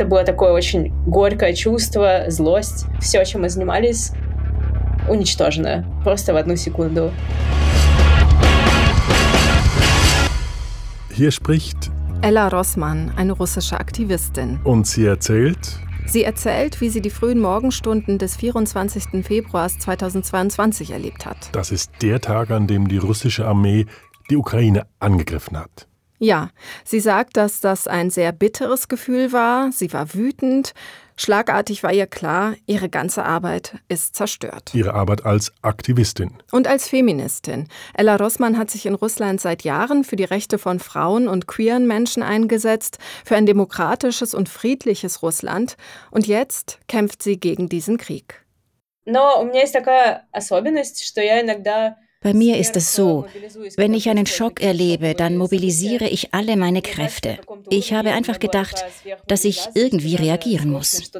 Это было такое очень горькое чувство, злость. Все, чем мы занимались, уничтожено. Просто в одну секунду. Hier spricht Ella Rossmann, eine russische Aktivistin. Und sie erzählt? Sie erzählt, wie sie die frühen Morgenstunden des 24. Februars 2022 erlebt hat. Das ist der Tag, an dem die russische Armee die Ukraine angegriffen hat. Ja, sie sagt, dass das ein sehr bitteres Gefühl war. Sie war wütend. Schlagartig war ihr klar, ihre ganze Arbeit ist zerstört. Ihre Arbeit als Aktivistin. Und als Feministin. Ella Rossmann hat sich in Russland seit Jahren für die Rechte von Frauen und queeren Menschen eingesetzt, für ein demokratisches und friedliches Russland. Und jetzt kämpft sie gegen diesen Krieg. Но у меня есть такая особенность, что я иногда bei mir ist es so, wenn ich einen Schock erlebe, dann mobilisiere ich alle meine Kräfte. Ich habe einfach gedacht, dass ich irgendwie reagieren muss.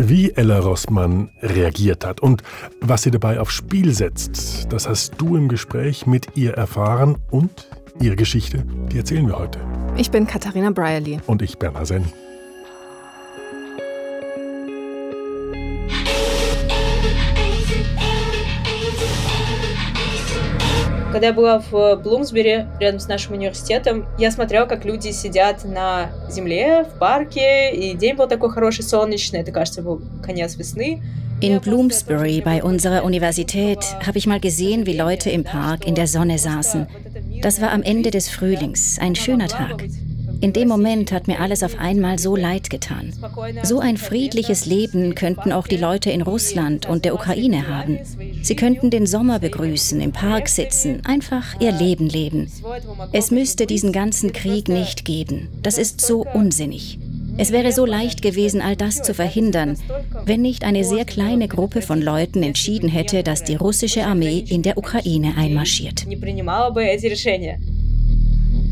Wie Ella Rossmann reagiert hat und was sie dabei aufs Spiel setzt, das hast du im Gespräch mit ihr erfahren und ihre Geschichte, die erzählen wir heute. Ich bin Katharina Brierly. Und ich Bernhard Senn. Когда я была в Блумсбери, рядом с нашим университетом, я смотрела, как люди сидят на земле, в парке, и день был такой хороший, солнечный, это, кажется, был конец весны. In Bloomsbury bei unserer Universität habe ich mal gesehen, wie Leute im Park in der Sonne saßen. Das war am Ende des Frühlings, ein schöner Tag. In dem Moment hat mir alles auf einmal so leid getan. So ein friedliches Leben könnten auch die Leute in Russland und der Ukraine haben. Sie könnten den Sommer begrüßen, im Park sitzen, einfach ihr Leben leben. Es müsste diesen ganzen Krieg nicht geben. Das ist so unsinnig. Es wäre so leicht gewesen, all das zu verhindern, wenn nicht eine sehr kleine Gruppe von Leuten entschieden hätte, dass die russische Armee in der Ukraine einmarschiert.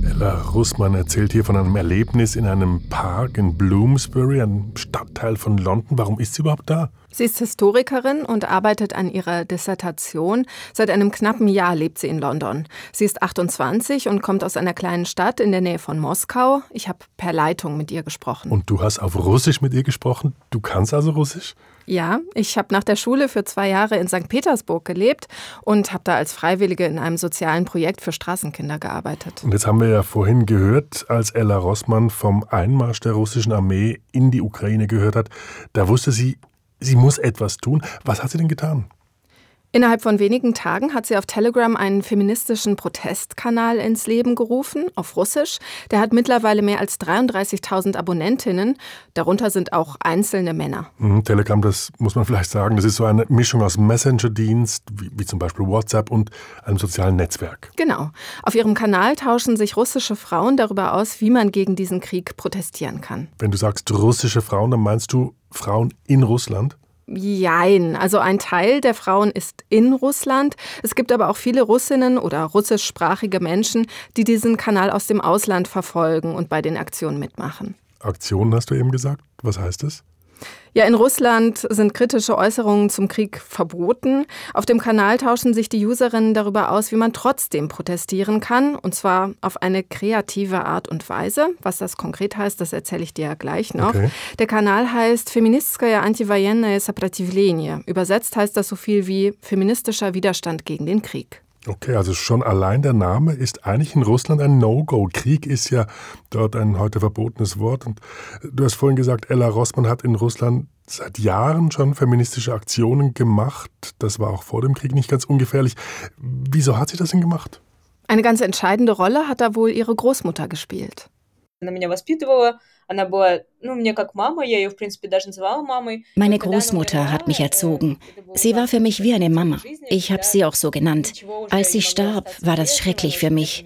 Ella Russmann erzählt hier von einem Erlebnis in einem Park in Bloomsbury, einem Stadtteil von London. Warum ist sie überhaupt da? Sie ist Historikerin und arbeitet an ihrer Dissertation. Seit einem knappen Jahr lebt sie in London. Sie ist 28 und kommt aus einer kleinen Stadt in der Nähe von Moskau. Ich habe per Leitung mit ihr gesprochen. Und du hast auf Russisch mit ihr gesprochen? Du kannst also Russisch? Ja, ich habe nach der Schule für zwei Jahre in St. Petersburg gelebt und habe da als Freiwillige in einem sozialen Projekt für Straßenkinder gearbeitet. Und jetzt haben wir ja vorhin gehört, als Ella Rossmann vom Einmarsch der russischen Armee in die Ukraine gehört hat, da wusste sie, sie muss etwas tun. Was hat sie denn getan? Innerhalb von wenigen Tagen hat sie auf Telegram einen feministischen Protestkanal ins Leben gerufen, auf Russisch. Der hat mittlerweile mehr als 33.000 Abonnentinnen. Darunter sind auch einzelne Männer. Mhm, Telegram, das muss man vielleicht sagen, das ist so eine Mischung aus Messenger-Dienst, wie, wie zum Beispiel WhatsApp und einem sozialen Netzwerk. Genau. Auf ihrem Kanal tauschen sich russische Frauen darüber aus, wie man gegen diesen Krieg protestieren kann. Wenn du sagst russische Frauen, dann meinst du Frauen in Russland? Jein. Also ein Teil der Frauen ist in Russland. Es gibt aber auch viele Russinnen oder russischsprachige Menschen, die diesen Kanal aus dem Ausland verfolgen und bei den Aktionen mitmachen. Aktionen hast du eben gesagt. Was heißt das? Ja, in Russland sind kritische Äußerungen zum Krieg verboten. Auf dem Kanal tauschen sich die Userinnen darüber aus, wie man trotzdem protestieren kann, und zwar auf eine kreative Art und Weise. Was das konkret heißt, das erzähle ich dir ja gleich noch. Okay. Der Kanal heißt Feministskaya Antivoyenное Сопротивление. Übersetzt heißt das so viel wie feministischer Widerstand gegen den Krieg. Okay, also schon allein der Name ist eigentlich in Russland ein No-Go. Krieg ist ja dort ein heute verbotenes Wort. Und du hast vorhin gesagt, Ella Rossmann hat in Russland seit Jahren schon feministische Aktionen gemacht. Das war auch vor dem Krieg nicht ganz ungefährlich. Wieso hat sie das denn gemacht? Eine ganz entscheidende Rolle hat da wohl ihre Großmutter gespielt. Meine Großmutter hat mich erzogen. Sie war für mich wie eine Mama. Ich habe sie auch so genannt. Als sie starb, war das schrecklich für mich.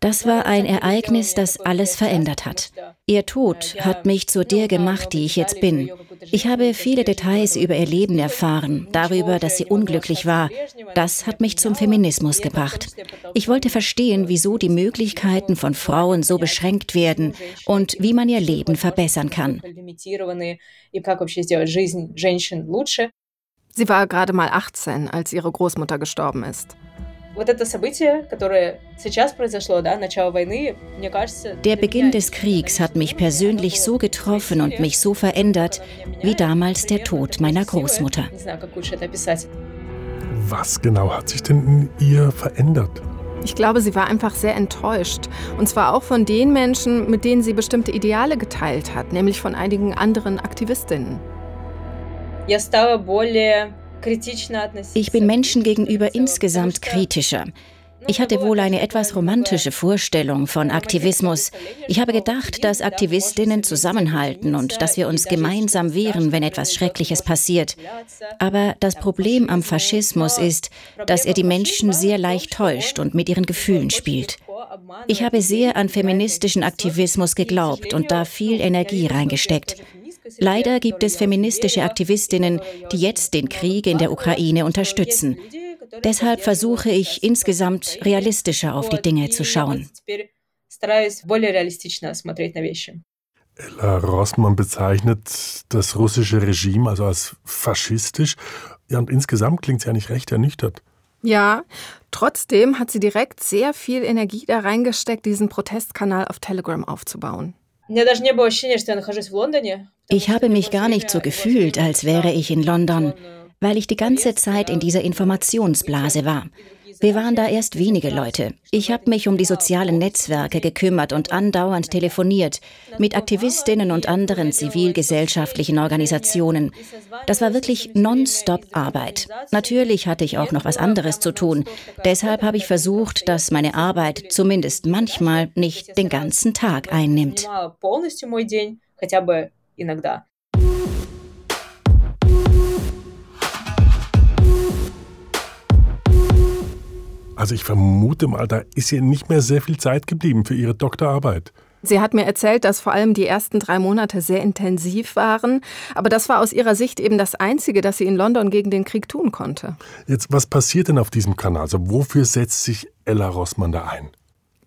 Das war ein Ereignis, das alles verändert hat. Ihr Tod hat mich zu der gemacht, die ich jetzt bin. Ich habe viele Details über ihr Leben erfahren, darüber, dass sie unglücklich war. Das hat mich zum Feminismus gebracht. Ich wollte verstehen, wieso die Möglichkeiten von Frauen so beschränkt werden und wie man ihr Leben verbessern kann. Sie war gerade mal 18, als ihre Großmutter gestorben ist. Der Beginn des Kriegs hat mich persönlich so getroffen und mich so verändert, wie damals der Tod meiner Großmutter. Was genau hat sich denn in ihr verändert? Ich glaube, sie war einfach sehr enttäuscht. Und zwar auch von den Menschen, mit denen sie bestimmte Ideale geteilt hat, nämlich von einigen anderen Aktivistinnen. Ich bin Menschen gegenüber insgesamt kritischer. Ich hatte wohl eine etwas romantische Vorstellung von Aktivismus. Ich habe gedacht, dass Aktivistinnen zusammenhalten und dass wir uns gemeinsam wehren, wenn etwas Schreckliches passiert. Aber das Problem am Faschismus ist, dass er die Menschen sehr leicht täuscht und mit ihren Gefühlen spielt. Ich habe sehr an feministischen Aktivismus geglaubt und da viel Energie reingesteckt. Leider gibt es feministische Aktivistinnen, die jetzt den Krieg in der Ukraine unterstützen. Deshalb versuche ich insgesamt realistischer auf die Dinge zu schauen. Ella Rossmann bezeichnet das russische Regime also als faschistisch. Ja, und insgesamt klingt es ja nicht recht ernüchtert. Ja, trotzdem hat sie direkt sehr viel Energie da reingesteckt, diesen Protestkanal auf Telegram aufzubauen. Ich habe mich gar nicht so gefühlt, als wäre ich in London, weil ich die ganze Zeit in dieser Informationsblase war. Wir waren da erst wenige Leute. Ich habe mich um die sozialen Netzwerke gekümmert und andauernd telefoniert mit Aktivistinnen und anderen zivilgesellschaftlichen Organisationen. Das war wirklich nonstop Arbeit. Natürlich hatte ich auch noch was anderes zu tun. Deshalb habe ich versucht, dass meine Arbeit zumindest manchmal nicht den ganzen Tag einnimmt. Also ich vermute mal, da ist ihr nicht mehr sehr viel Zeit geblieben für ihre Doktorarbeit. Sie hat mir erzählt, dass vor allem die ersten drei Monate sehr intensiv waren. Aber das war aus ihrer Sicht eben das Einzige, das sie in London gegen den Krieg tun konnte. Jetzt, was passiert denn auf diesem Kanal? Also wofür setzt sich Ella Rossmann da ein?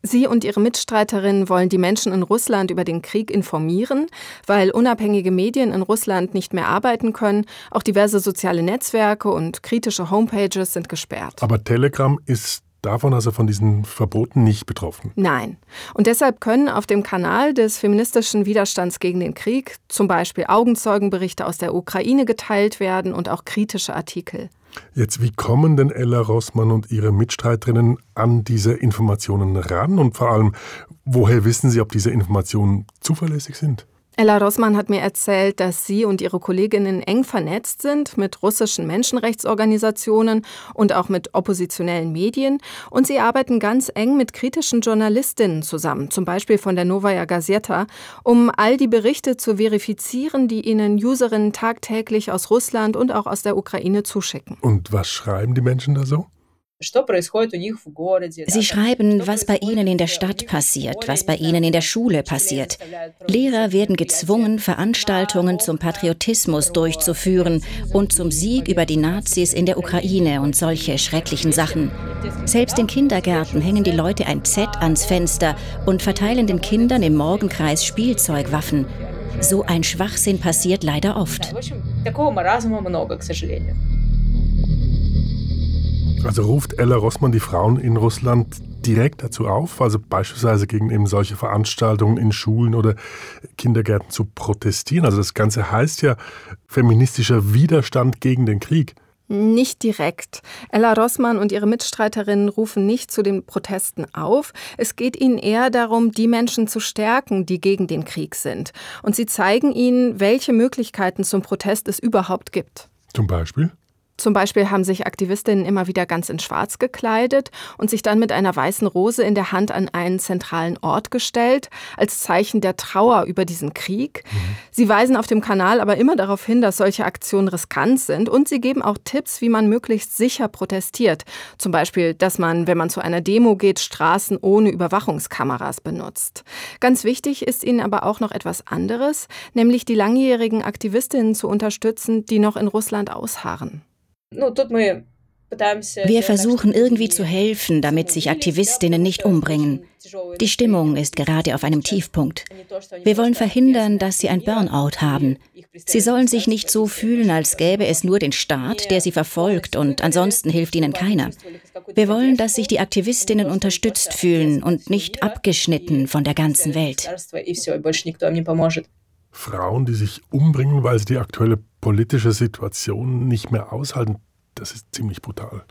Sie und ihre Mitstreiterinnen wollen die Menschen in Russland über den Krieg informieren, weil unabhängige Medien in Russland nicht mehr arbeiten können. Auch diverse soziale Netzwerke und kritische Homepages sind gesperrt. Aber Telegram ist davon, also von diesen Verboten, nicht betroffen. Nein. Und deshalb können auf dem Kanal des feministischen Widerstands gegen den Krieg zum Beispiel Augenzeugenberichte aus der Ukraine geteilt werden und auch kritische Artikel. Jetzt, wie kommen denn Ella Rossmann und ihre Mitstreiterinnen an diese Informationen ran? Und vor allem, woher wissen sie, ob diese Informationen zuverlässig sind? Ella Rossmann hat mir erzählt, dass sie und ihre Kolleginnen eng vernetzt sind mit russischen Menschenrechtsorganisationen und auch mit oppositionellen Medien. Und sie arbeiten ganz eng mit kritischen Journalistinnen zusammen, zum Beispiel von der Novaya Gazeta, um all die Berichte zu verifizieren, die ihnen Userinnen tagtäglich aus Russland und auch aus der Ukraine zuschicken. Und was schreiben die Menschen da so? Sie schreiben, was bei ihnen in der Stadt passiert, was bei ihnen in der Schule passiert. Lehrer werden gezwungen, Veranstaltungen zum Patriotismus durchzuführen und zum Sieg über die Nazis in der Ukraine und solche schrecklichen Sachen. Selbst in Kindergärten hängen die Leute ein Z ans Fenster und verteilen den Kindern im Morgenkreis Spielzeugwaffen. So ein Schwachsinn passiert leider oft. Also ruft Ella Rossmann die Frauen in Russland direkt dazu auf, also beispielsweise gegen eben solche Veranstaltungen in Schulen oder Kindergärten zu protestieren. Also das Ganze heißt ja feministischer Widerstand gegen den Krieg. Nicht direkt. Ella Rossmann und ihre Mitstreiterinnen rufen nicht zu den Protesten auf. Es geht ihnen eher darum, die Menschen zu stärken, die gegen den Krieg sind. Und sie zeigen ihnen, welche Möglichkeiten zum Protest es überhaupt gibt. Zum Beispiel? Zum Beispiel haben sich Aktivistinnen immer wieder ganz in Schwarz gekleidet und sich dann mit einer weißen Rose in der Hand an einen zentralen Ort gestellt, als Zeichen der Trauer über diesen Krieg. Mhm. Sie weisen auf dem Kanal aber immer darauf hin, dass solche Aktionen riskant sind und sie geben auch Tipps, wie man möglichst sicher protestiert. Zum Beispiel, dass man, wenn man zu einer Demo geht, Straßen ohne Überwachungskameras benutzt. Ganz wichtig ist ihnen aber auch noch etwas anderes, nämlich die langjährigen Aktivistinnen zu unterstützen, die noch in Russland ausharren. Wir versuchen irgendwie zu helfen, damit sich Aktivistinnen nicht umbringen. Die Stimmung ist gerade auf einem Tiefpunkt. Wir wollen verhindern, dass sie ein Burnout haben. Sie sollen sich nicht so fühlen, als gäbe es nur den Staat, der sie verfolgt und ansonsten hilft ihnen keiner. Wir wollen, dass sich die Aktivistinnen unterstützt fühlen und nicht abgeschnitten von der ganzen Welt. Frauen, die sich umbringen, weil sie die aktuelle politische Situation nicht mehr aushalten, das ist ziemlich brutal.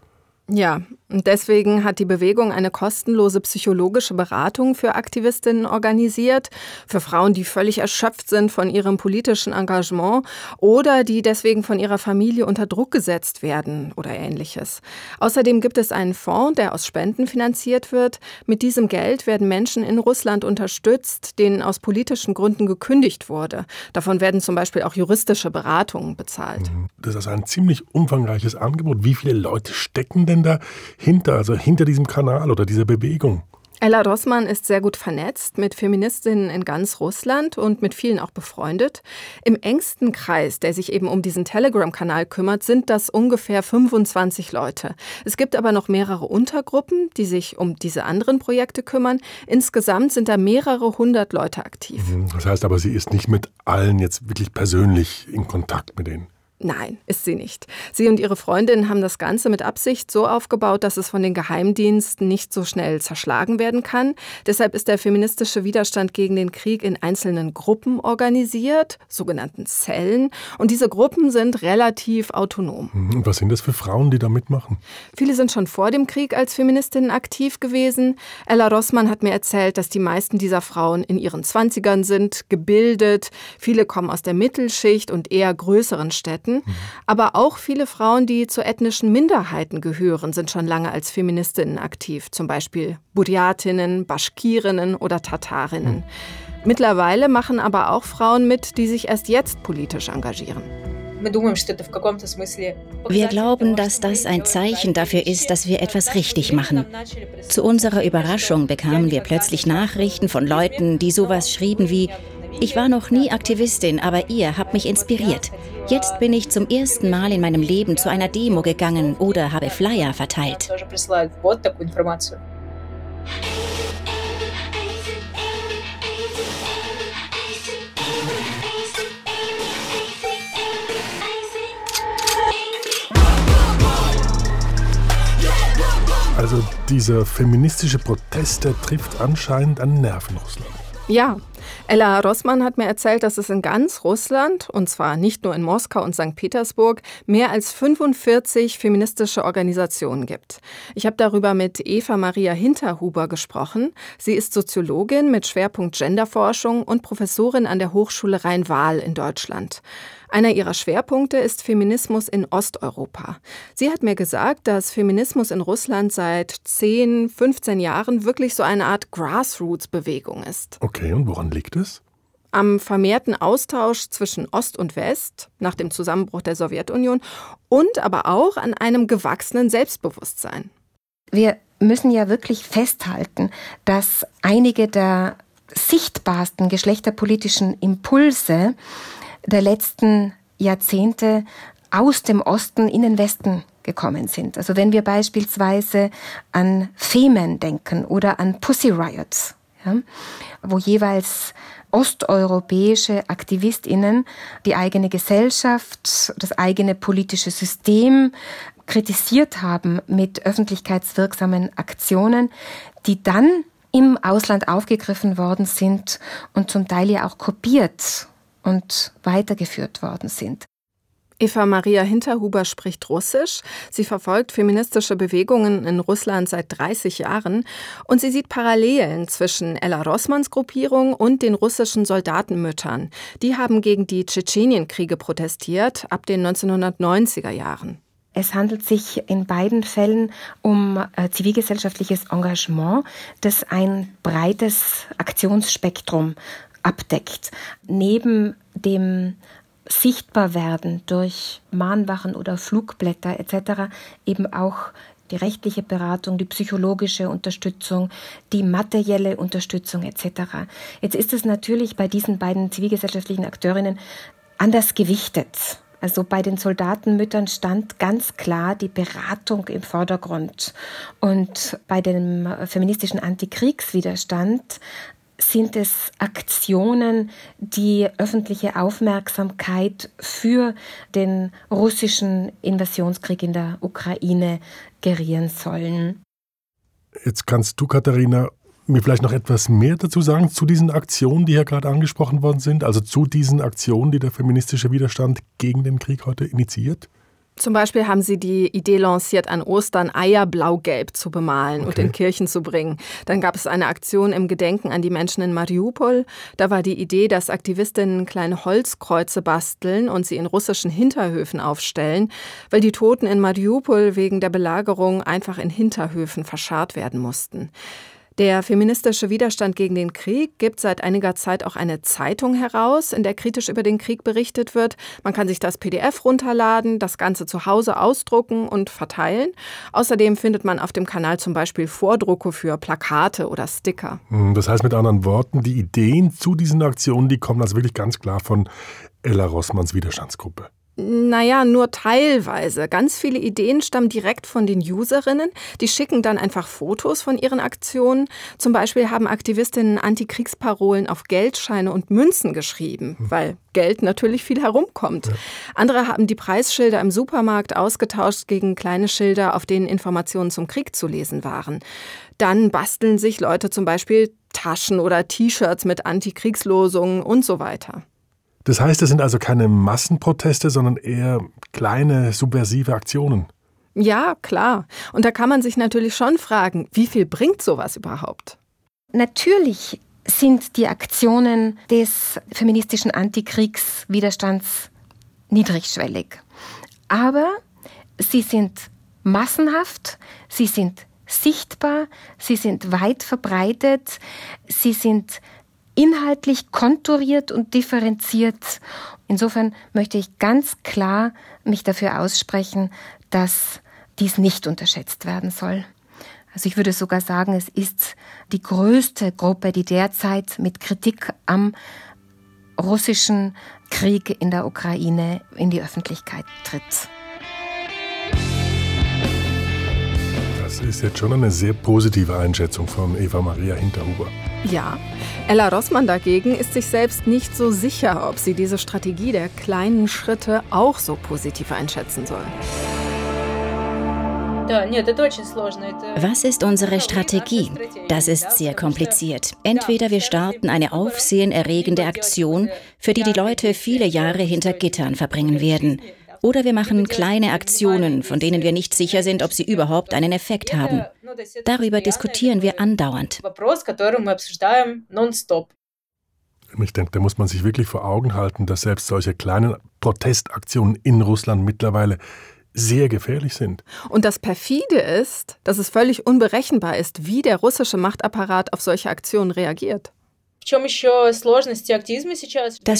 Ja, und deswegen hat die Bewegung eine kostenlose psychologische Beratung für Aktivistinnen organisiert, für Frauen, die völlig erschöpft sind von ihrem politischen Engagement oder die deswegen von ihrer Familie unter Druck gesetzt werden oder ähnliches. Außerdem gibt es einen Fonds, der aus Spenden finanziert wird. Mit diesem Geld werden Menschen in Russland unterstützt, denen aus politischen Gründen gekündigt wurde. Davon werden zum Beispiel auch juristische Beratungen bezahlt. Das ist ein ziemlich umfangreiches Angebot. Wie viele Leute stecken denn denn dahinter, also hinter diesem Kanal oder dieser Bewegung? Ella Rossmann ist sehr gut vernetzt mit Feministinnen in ganz Russland und mit vielen auch befreundet. Im engsten Kreis, der sich eben um diesen Telegram-Kanal kümmert, sind das ungefähr 25 Leute. Es gibt aber noch mehrere Untergruppen, die sich um diese anderen Projekte kümmern. Insgesamt sind da mehrere hundert Leute aktiv. Mhm. Das heißt aber, sie ist nicht mit allen jetzt wirklich persönlich in Kontakt mit denen. Nein, ist sie nicht. Sie und ihre Freundin haben das Ganze mit Absicht so aufgebaut, dass es von den Geheimdiensten nicht so schnell zerschlagen werden kann. Deshalb ist der feministische Widerstand gegen den Krieg in einzelnen Gruppen organisiert, sogenannten Zellen. Und diese Gruppen sind relativ autonom. Und mhm. was sind das für Frauen, die da mitmachen? Viele sind schon vor dem Krieg als Feministinnen aktiv gewesen. Ella Rossmann hat mir erzählt, dass die meisten dieser Frauen in ihren Zwanzigern sind, gebildet. Viele kommen aus der Mittelschicht und eher größeren Städten. Minderheiten. Mhm. Aber auch viele Frauen, die zu ethnischen Minderheiten gehören, sind schon lange als Feministinnen aktiv. Zum Beispiel Buryatinnen, Baschkirinnen oder Tatarinnen. Mhm. Mittlerweile machen aber auch Frauen mit, die sich erst jetzt politisch engagieren. Wir glauben, dass das ein Zeichen dafür ist, dass wir etwas richtig machen. Zu unserer Überraschung bekamen wir plötzlich Nachrichten von Leuten, die sowas schrieben wie, ich war noch nie Aktivistin, aber ihr habt mich inspiriert. Jetzt bin ich zum ersten Mal in meinem Leben zu einer Demo gegangen oder habe Flyer verteilt. Also dieser feministische Protest, der trifft anscheinend an Nerven Russland. Ja, Ella Rossmann hat mir erzählt, dass es in ganz Russland, und zwar nicht nur in Moskau und St. Petersburg, mehr als 45 feministische Organisationen gibt. Ich habe darüber mit Eva Maria Hinterhuber gesprochen. Sie ist Soziologin mit Schwerpunkt Genderforschung und Professorin an der Hochschule Rhein-Waal in Deutschland. Einer ihrer Schwerpunkte ist Feminismus in Osteuropa. Sie hat mir gesagt, dass Feminismus in Russland seit 10, 15 Jahren wirklich so eine Art Grassroots-Bewegung ist. Okay, und woran liegt es? Am vermehrten Austausch zwischen Ost und West nach dem Zusammenbruch der Sowjetunion und aber auch an einem gewachsenen Selbstbewusstsein. Wir müssen ja wirklich festhalten, dass einige der sichtbarsten geschlechterpolitischen Impulse der letzten Jahrzehnte aus dem Osten in den Westen gekommen sind. Also wenn wir beispielsweise an Femen denken oder an Pussy Riots, ja, wo jeweils osteuropäische Aktivistinnen die eigene Gesellschaft, das eigene politische System kritisiert haben mit öffentlichkeitswirksamen Aktionen, die dann im Ausland aufgegriffen worden sind und zum Teil ja auch kopiert und weitergeführt worden sind. Eva Maria Hinterhuber spricht Russisch. Sie verfolgt feministische Bewegungen in Russland seit 30 Jahren und sie sieht Parallelen zwischen Ella Rossmanns Gruppierung und den russischen Soldatenmüttern. Die haben gegen die Tschetschenienkriege protestiert ab den 1990er Jahren. Es handelt sich in beiden Fällen um äh, zivilgesellschaftliches Engagement, das ein breites Aktionsspektrum abdeckt. Neben dem Sichtbarwerden durch Mahnwachen oder Flugblätter etc. eben auch die rechtliche Beratung, die psychologische Unterstützung, die materielle Unterstützung etc. Jetzt ist es natürlich bei diesen beiden zivilgesellschaftlichen Akteurinnen anders gewichtet. Also bei den Soldatenmüttern stand ganz klar die Beratung im Vordergrund. Und bei dem feministischen Antikriegswiderstand sind es Aktionen, die öffentliche Aufmerksamkeit für den russischen Invasionskrieg in der Ukraine gerieren sollen. Jetzt kannst du, Katharina, mir vielleicht noch etwas mehr dazu sagen zu diesen Aktionen, die hier gerade angesprochen worden sind, also zu diesen Aktionen, die der feministische Widerstand gegen den Krieg heute initiiert? Zum Beispiel haben sie die Idee lanciert, an Ostern Eier blau-gelb zu bemalen okay. und in Kirchen zu bringen. Dann gab es eine Aktion im Gedenken an die Menschen in Mariupol. Da war die Idee, dass Aktivistinnen kleine Holzkreuze basteln und sie in russischen Hinterhöfen aufstellen, weil die Toten in Mariupol wegen der Belagerung einfach in Hinterhöfen verscharrt werden mussten. Der feministische Widerstand gegen den Krieg gibt seit einiger Zeit auch eine Zeitung heraus, in der kritisch über den Krieg berichtet wird. Man kann sich das PDF runterladen, das Ganze zu Hause ausdrucken und verteilen. Außerdem findet man auf dem Kanal zum Beispiel Vordrucke für Plakate oder Sticker. Hm, das heißt mit anderen Worten, die Ideen zu diesen Aktionen, die kommen also wirklich ganz klar von Ella Rossmanns Widerstandsgruppe. Naja, nur teilweise. Ganz viele Ideen stammen direkt von den Userinnen. Die schicken dann einfach Fotos von ihren Aktionen. Zum Beispiel haben Aktivistinnen Antikriegsparolen auf Geldscheine und Münzen geschrieben, hm. weil Geld natürlich viel herumkommt. Andere haben die Preisschilder im Supermarkt ausgetauscht gegen kleine Schilder, auf denen Informationen zum Krieg zu lesen waren. Dann basteln sich Leute zum Beispiel Taschen oder T-Shirts mit Antikriegslosungen und so weiter. Das heißt, es sind also keine Massenproteste, sondern eher kleine subversive Aktionen. Ja, klar. Und da kann man sich natürlich schon fragen, wie viel bringt sowas überhaupt? Natürlich sind die Aktionen des feministischen Antikriegswiderstands niedrigschwellig. Aber sie sind massenhaft, sie sind sichtbar, sie sind weit verbreitet, sie sind inhaltlich konturiert und differenziert. Insofern möchte ich ganz klar mich dafür aussprechen, dass dies nicht unterschätzt werden soll. Also ich würde sogar sagen, es ist die größte Gruppe, die derzeit mit Kritik am russischen Krieg in der Ukraine in die Öffentlichkeit tritt. Das ist jetzt schon eine sehr positive Einschätzung von Eva Maria Hinterhuber. Ja, Ella Rossmann dagegen ist sich selbst nicht so sicher, ob sie diese Strategie der kleinen Schritte auch so positiv einschätzen soll. Was ist unsere Strategie? Das ist sehr kompliziert. Entweder wir starten eine aufsehenerregende Aktion, für die die Leute viele Jahre hinter Gittern verbringen werden. Oder wir machen kleine Aktionen, von denen wir nicht sicher sind, ob sie überhaupt einen Effekt haben. Darüber diskutieren wir andauernd. Ich denke, da muss man sich wirklich vor Augen halten, dass selbst solche kleinen Protestaktionen in Russland mittlerweile sehr gefährlich sind. Und das perfide ist, dass es völlig unberechenbar ist, wie der russische Machtapparat auf solche Aktionen reagiert. Das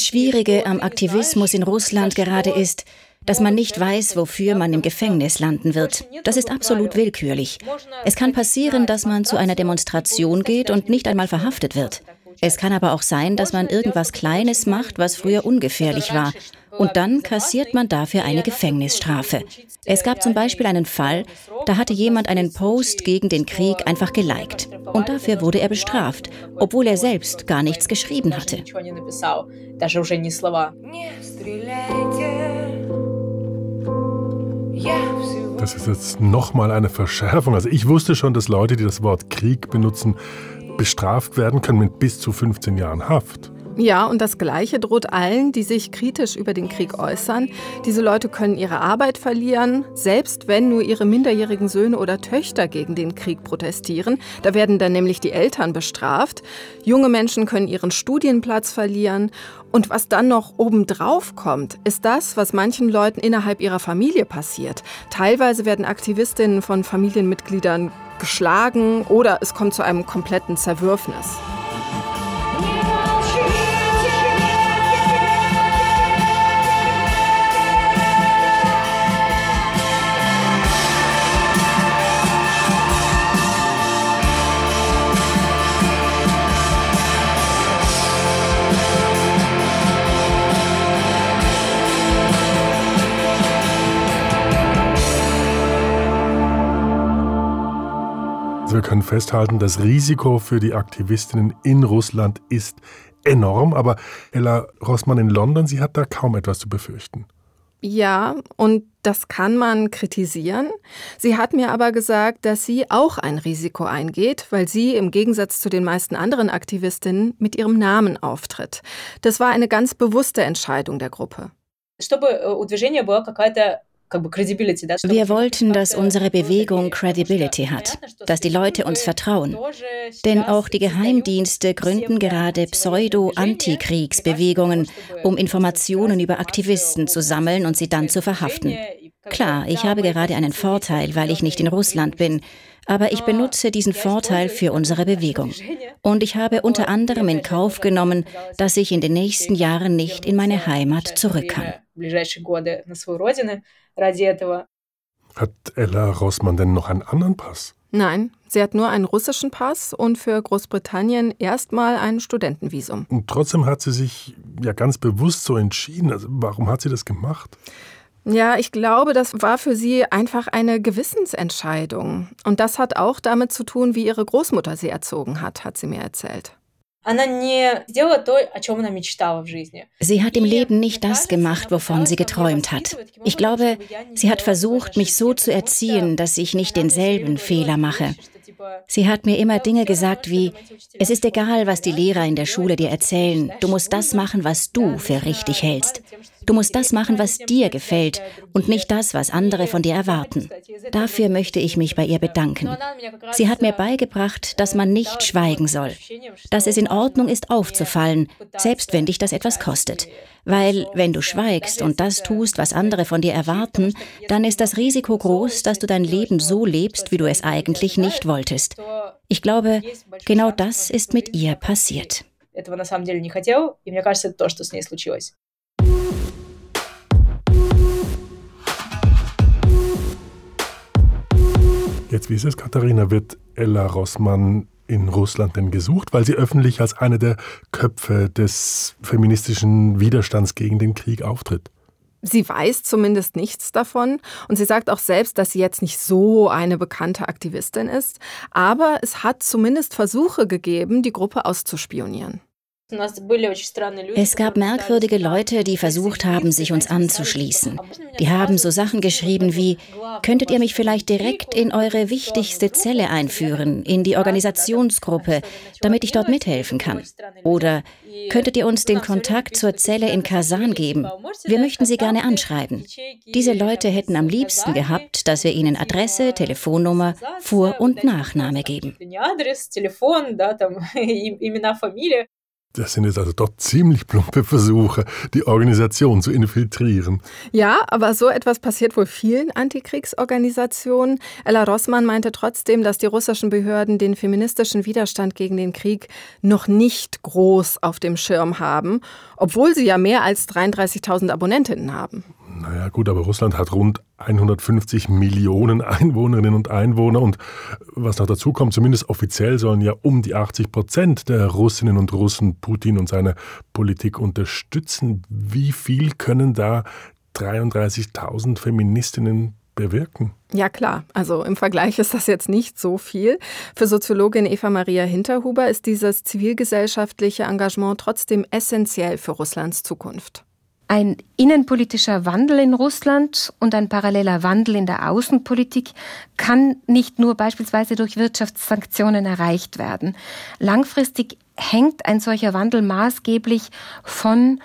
Schwierige am Aktivismus in Russland gerade ist, dass man nicht weiß, wofür man im Gefängnis landen wird. Das ist absolut willkürlich. Es kann passieren, dass man zu einer Demonstration geht und nicht einmal verhaftet wird. Es kann aber auch sein, dass man irgendwas Kleines macht, was früher ungefährlich war. Und dann kassiert man dafür eine Gefängnisstrafe. Es gab zum Beispiel einen Fall, da hatte jemand einen Post gegen den Krieg einfach geliked. Und dafür wurde er bestraft, obwohl er selbst gar nichts geschrieben hatte. Das ist jetzt nochmal eine Verschärfung. Also ich wusste schon, dass Leute, die das Wort Krieg benutzen, bestraft werden können mit bis zu 15 Jahren Haft. Ja, und das Gleiche droht allen, die sich kritisch über den Krieg äußern. Diese Leute können ihre Arbeit verlieren, selbst wenn nur ihre minderjährigen Söhne oder Töchter gegen den Krieg protestieren. Da werden dann nämlich die Eltern bestraft. Junge Menschen können ihren Studienplatz verlieren. Und was dann noch obendrauf kommt, ist das, was manchen Leuten innerhalb ihrer Familie passiert. Teilweise werden Aktivistinnen von Familienmitgliedern geschlagen oder es kommt zu einem kompletten Zerwürfnis. können festhalten, das Risiko für die Aktivistinnen in Russland ist enorm, aber Ella Rossmann in London, sie hat da kaum etwas zu befürchten. Ja, und das kann man kritisieren. Sie hat mir aber gesagt, dass sie auch ein Risiko eingeht, weil sie im Gegensatz zu den meisten anderen Aktivistinnen mit ihrem Namen auftritt. Das war eine ganz bewusste Entscheidung der Gruppe. Чтобы э, у движения была какая-то wir wollten, dass unsere Bewegung Credibility hat, dass die Leute uns vertrauen. Denn auch die Geheimdienste gründen gerade Pseudo-Antikriegsbewegungen, um Informationen über Aktivisten zu sammeln und sie dann zu verhaften. Klar, ich habe gerade einen Vorteil, weil ich nicht in Russland bin, aber ich benutze diesen Vorteil für unsere Bewegung. Und ich habe unter anderem in Kauf genommen, dass ich in den nächsten Jahren nicht in meine Heimat zurück kann. Hat Ella Rossmann denn noch einen anderen Pass? Nein, sie hat nur einen russischen Pass und für Großbritannien erstmal ein Studentenvisum. Und trotzdem hat sie sich ja ganz bewusst so entschieden. Also warum hat sie das gemacht? Ja, ich glaube, das war für sie einfach eine Gewissensentscheidung. Und das hat auch damit zu tun, wie ihre Großmutter sie erzogen hat, hat sie mir erzählt. Sie hat im Leben nicht das gemacht, wovon sie geträumt hat. Ich glaube, sie hat versucht, mich so zu erziehen, dass ich nicht denselben Fehler mache. Sie hat mir immer Dinge gesagt wie, es ist egal, was die Lehrer in der Schule dir erzählen, du musst das machen, was du für richtig hältst. Du musst das machen, was dir gefällt und nicht das, was andere von dir erwarten. Dafür möchte ich mich bei ihr bedanken. Sie hat mir beigebracht, dass man nicht schweigen soll, dass es in Ordnung ist, aufzufallen, selbst wenn dich das etwas kostet. Weil wenn du schweigst und das tust, was andere von dir erwarten, dann ist das Risiko groß, dass du dein Leben so lebst, wie du es eigentlich nicht wolltest. Ich glaube, genau das ist mit ihr passiert. Этого на самом деле не хотел, и мне кажется, это то, что с ней случилось. Jetzt, wie ist es, Katharina? Wird Ella Rossmann in Russland denn gesucht, weil sie öffentlich als eine der Köpfe des feministischen Widerstands gegen den Krieg auftritt? Sie weiß zumindest nichts davon und sie sagt auch selbst, dass sie jetzt nicht so eine bekannte Aktivistin ist, aber es hat zumindest Versuche gegeben, die Gruppe auszuspionieren. Es gab merkwürdige Leute, die versucht haben, sich uns anzuschließen. Die haben so Sachen geschrieben wie, könntet ihr mich vielleicht direkt in eure wichtigste Zelle einführen, in die Organisationsgruppe, damit ich dort mithelfen kann? Oder könntet ihr uns den Kontakt zur Zelle in Kasan geben? Wir möchten sie gerne anschreiben. Diese Leute hätten am liebsten gehabt, dass wir ihnen Adresse, Telefonnummer, Vor- und Nachname geben. Das sind jetzt also doch ziemlich plumpe Versuche, die Organisation zu infiltrieren. Ja, aber so etwas passiert wohl vielen Antikriegsorganisationen. Ella Rossmann meinte trotzdem, dass die russischen Behörden den feministischen Widerstand gegen den Krieg noch nicht groß auf dem Schirm haben, obwohl sie ja mehr als 33.000 Abonnentinnen haben. Naja gut, aber Russland hat rund 150 Millionen Einwohnerinnen und Einwohner und was noch dazu kommt, zumindest offiziell sollen ja um die 80 Prozent der Russinnen und Russen Putin und seine Politik unterstützen. Wie viel können da 33.000 Feministinnen bewirken? Ja klar, also im Vergleich ist das jetzt nicht so viel. Für Soziologin Eva Maria Hinterhuber ist dieses zivilgesellschaftliche Engagement trotzdem essentiell für Russlands Zukunft. Ein innenpolitischer Wandel in Russland und ein paralleler Wandel in der Außenpolitik kann nicht nur beispielsweise durch Wirtschaftssanktionen erreicht werden. Langfristig hängt ein solcher Wandel maßgeblich von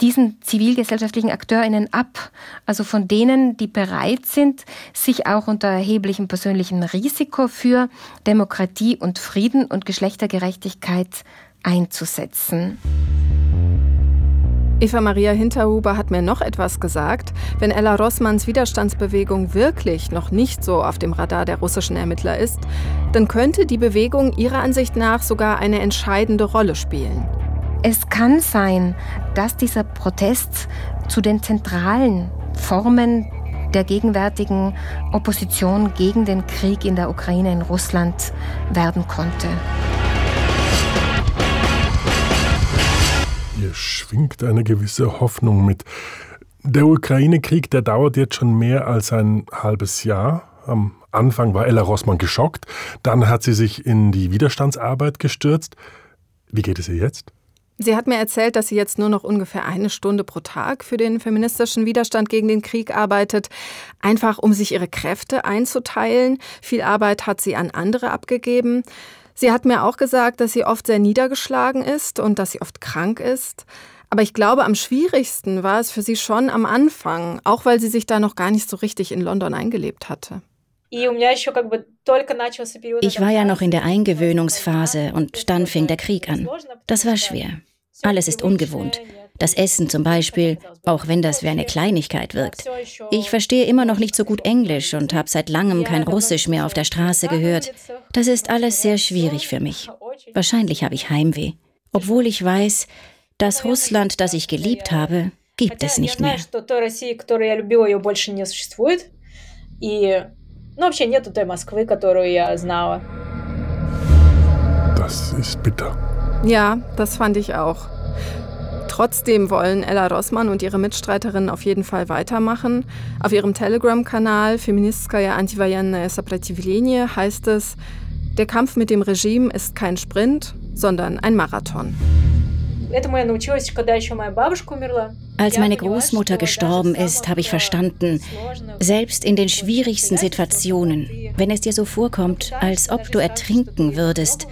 diesen zivilgesellschaftlichen Akteurinnen ab, also von denen, die bereit sind, sich auch unter erheblichem persönlichen Risiko für Demokratie und Frieden und Geschlechtergerechtigkeit einzusetzen. Eva Maria Hinterhuber hat mir noch etwas gesagt. Wenn Ella Rossmanns Widerstandsbewegung wirklich noch nicht so auf dem Radar der russischen Ermittler ist, dann könnte die Bewegung ihrer Ansicht nach sogar eine entscheidende Rolle spielen. Es kann sein, dass dieser Protest zu den zentralen Formen der gegenwärtigen Opposition gegen den Krieg in der Ukraine in Russland werden konnte. Hier schwingt eine gewisse Hoffnung mit. Der Ukraine-Krieg, der dauert jetzt schon mehr als ein halbes Jahr. Am Anfang war Ella Rossmann geschockt, dann hat sie sich in die Widerstandsarbeit gestürzt. Wie geht es ihr jetzt? Sie hat mir erzählt, dass sie jetzt nur noch ungefähr eine Stunde pro Tag für den feministischen Widerstand gegen den Krieg arbeitet, einfach um sich ihre Kräfte einzuteilen. Viel Arbeit hat sie an andere abgegeben. Sie hat mir auch gesagt, dass sie oft sehr niedergeschlagen ist und dass sie oft krank ist. Aber ich glaube, am schwierigsten war es für sie schon am Anfang, auch weil sie sich da noch gar nicht so richtig in London eingelebt hatte. Ich war ja noch in der Eingewöhnungsphase und dann fing der Krieg an. Das war schwer. Alles ist ungewohnt. Das Essen zum Beispiel, auch wenn das wie eine Kleinigkeit wirkt. Ich verstehe immer noch nicht so gut Englisch und habe seit langem kein Russisch mehr auf der Straße gehört. Das ist alles sehr schwierig für mich. Wahrscheinlich habe ich Heimweh, obwohl ich weiß, das Russland, das ich geliebt habe, gibt es nicht mehr. Das ist bitter. Ja, das fand ich auch. Trotzdem wollen Ella Rossmann und ihre Mitstreiterinnen auf jeden Fall weitermachen. Auf ihrem Telegram-Kanal Feministskaya Antivoyenное Сопротивление heißt es, der Kampf mit dem Regime ist kein Sprint, sondern ein Marathon. Als meine Großmutter gestorben ist, habe ich verstanden, selbst in den schwierigsten Situationen, wenn es dir so vorkommt, als ob du ertrinken würdest,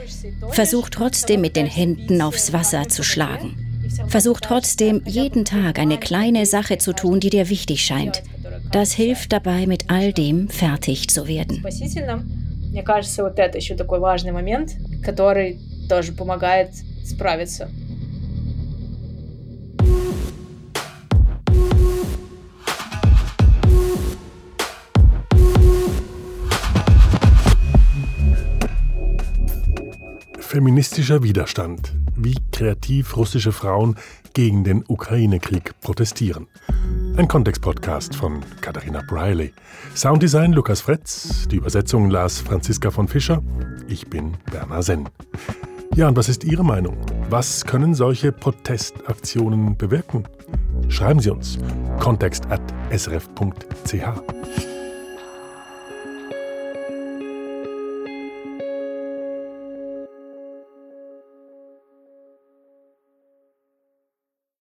versuch trotzdem mit den Händen aufs Wasser zu schlagen. Versuch trotzdem jeden Tag eine kleine Sache zu tun, die dir wichtig scheint. Das hilft dabei, mit all dem fertig zu werden. Мне кажется, вот это еще такой важный момент, который тоже помогает справиться. Feministischer Widerstand. Wie kreativ russische Frauen gegen den Ukraine-Krieg protestieren. Ein Kontext-Podcast von Katharina Briley. Sounddesign Lukas Fretz, die Übersetzung las Franziska von Fischer. Ich bin Werner Senn. Ja, und was ist Ihre Meinung? Was können solche Protestaktionen bewirken? Schreiben Sie uns kontext.srf.ch.